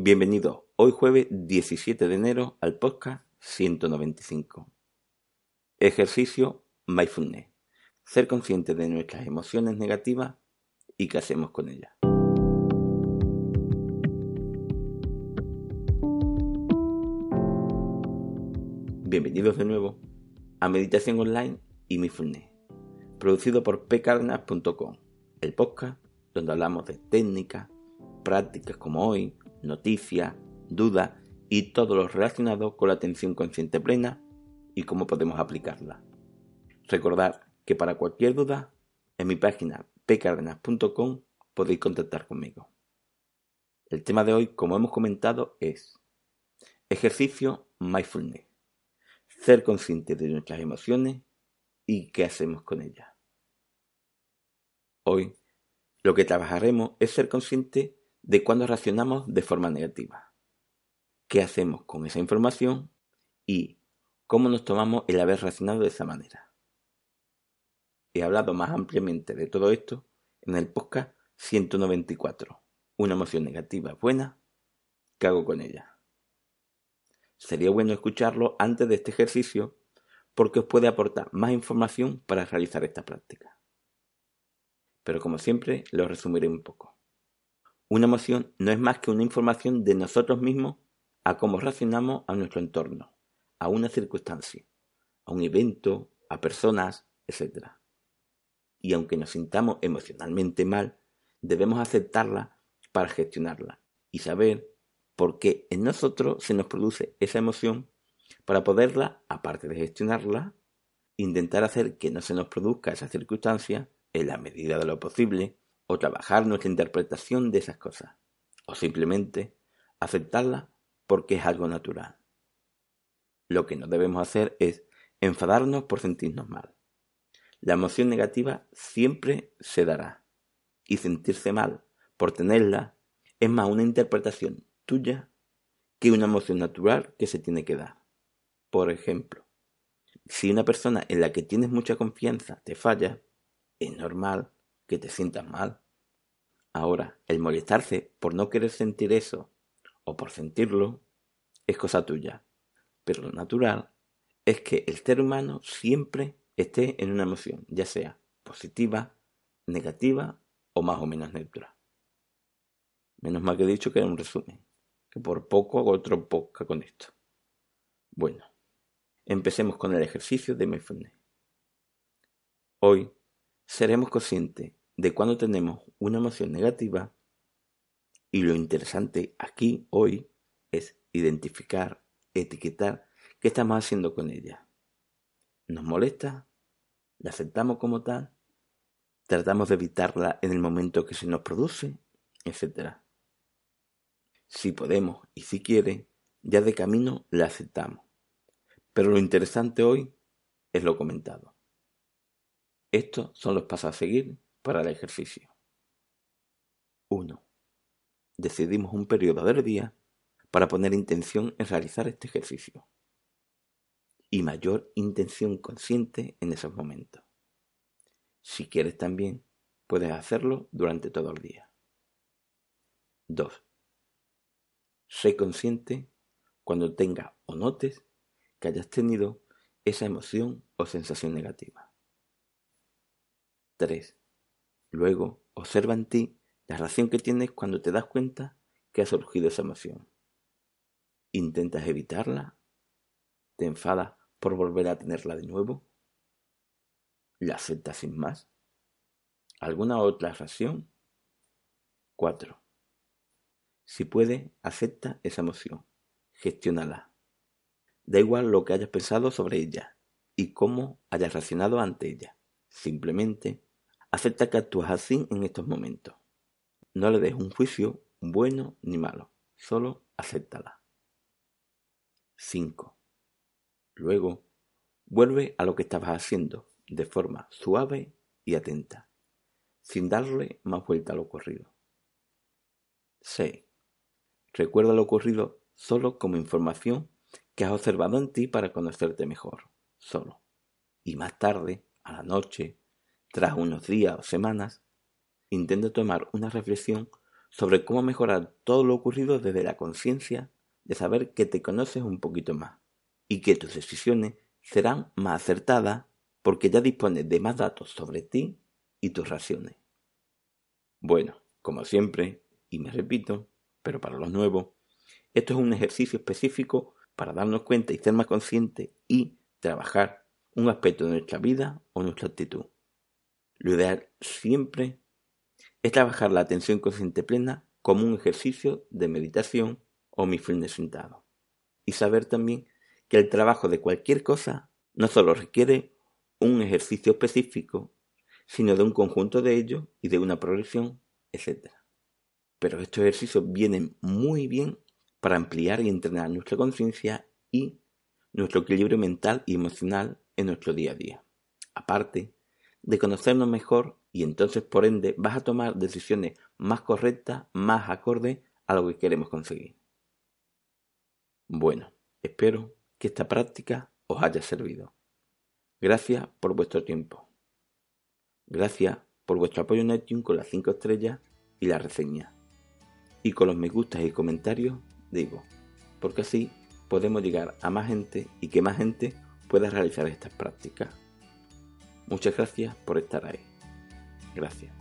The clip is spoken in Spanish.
Bienvenido hoy jueves 17 de enero al podcast 195. Ejercicio Mindfulness. Ser consciente de nuestras emociones negativas y qué hacemos con ellas. Bienvenidos de nuevo a Meditación Online y Mindfulness, producido por pcardenas.com, el podcast donde hablamos de técnicas, prácticas como hoy, noticias, dudas y todo lo relacionado con la atención consciente plena y cómo podemos aplicarla. Recordad que para cualquier duda, en mi página pcardenas.com podéis contactar conmigo. El tema de hoy, como hemos comentado, es ejercicio mindfulness. Ser consciente de nuestras emociones y qué hacemos con ellas. Hoy, lo que trabajaremos es ser consciente de cuando reaccionamos de forma negativa, qué hacemos con esa información y cómo nos tomamos el haber reaccionado de esa manera. He hablado más ampliamente de todo esto en el podcast 194, una emoción negativa buena, ¿qué hago con ella? Sería bueno escucharlo antes de este ejercicio porque os puede aportar más información para realizar esta práctica. Pero como siempre, lo resumiré un poco. Una emoción no es más que una información de nosotros mismos a cómo reaccionamos a nuestro entorno, a una circunstancia, a un evento, a personas, etc. Y aunque nos sintamos emocionalmente mal, debemos aceptarla para gestionarla y saber por qué en nosotros se nos produce esa emoción para poderla, aparte de gestionarla, intentar hacer que no se nos produzca esa circunstancia en la medida de lo posible o trabajar nuestra interpretación de esas cosas, o simplemente aceptarla porque es algo natural. Lo que no debemos hacer es enfadarnos por sentirnos mal. La emoción negativa siempre se dará, y sentirse mal por tenerla es más una interpretación tuya que una emoción natural que se tiene que dar. Por ejemplo, si una persona en la que tienes mucha confianza te falla, es normal que te sientas mal. Ahora, el molestarse por no querer sentir eso o por sentirlo es cosa tuya. Pero lo natural es que el ser humano siempre esté en una emoción, ya sea positiva, negativa o más o menos neutra. Menos mal que he dicho que era un resumen, que por poco hago otro poca con esto. Bueno, empecemos con el ejercicio de mindfulness. Hoy seremos conscientes de cuando tenemos una emoción negativa y lo interesante aquí hoy es identificar, etiquetar qué estamos haciendo con ella. ¿Nos molesta? ¿La aceptamos como tal? ¿Tratamos de evitarla en el momento que se nos produce? Etcétera. Si podemos y si quiere, ya de camino la aceptamos. Pero lo interesante hoy es lo comentado. Estos son los pasos a seguir para el ejercicio. 1. Decidimos un periodo del día para poner intención en realizar este ejercicio y mayor intención consciente en esos momentos. Si quieres también, puedes hacerlo durante todo el día. 2. Sé consciente cuando tengas o notes que hayas tenido esa emoción o sensación negativa. 3. Luego, observa en ti la reacción que tienes cuando te das cuenta que ha surgido esa emoción. ¿Intentas evitarla? ¿Te enfadas por volver a tenerla de nuevo? ¿La aceptas sin más? ¿Alguna otra reacción? 4. Si puede, acepta esa emoción. Gestiónala. Da igual lo que hayas pensado sobre ella y cómo hayas reaccionado ante ella. Simplemente Acepta que actúas así en estos momentos. No le des un juicio bueno ni malo, solo acéptala. 5. Luego, vuelve a lo que estabas haciendo de forma suave y atenta, sin darle más vuelta a lo ocurrido. 6. Recuerda lo ocurrido solo como información que has observado en ti para conocerte mejor, solo. Y más tarde, a la noche tras unos días o semanas, intenta tomar una reflexión sobre cómo mejorar todo lo ocurrido desde la conciencia de saber que te conoces un poquito más y que tus decisiones serán más acertadas porque ya dispones de más datos sobre ti y tus raciones. Bueno, como siempre, y me repito, pero para los nuevos, esto es un ejercicio específico para darnos cuenta y ser más conscientes y trabajar un aspecto de nuestra vida o nuestra actitud. Lo ideal siempre es trabajar la atención consciente plena como un ejercicio de meditación o mindfulness sentado. Y saber también que el trabajo de cualquier cosa no solo requiere un ejercicio específico, sino de un conjunto de ellos y de una progresión, etc. Pero estos ejercicios vienen muy bien para ampliar y entrenar nuestra conciencia y nuestro equilibrio mental y emocional en nuestro día a día. Aparte de conocernos mejor y entonces por ende vas a tomar decisiones más correctas, más acordes a lo que queremos conseguir. Bueno, espero que esta práctica os haya servido. Gracias por vuestro tiempo. Gracias por vuestro apoyo en iTunes con las 5 estrellas y la reseña. Y con los me gustas y comentarios, digo, porque así podemos llegar a más gente y que más gente pueda realizar estas prácticas. Muchas gracias por estar ahí. Gracias.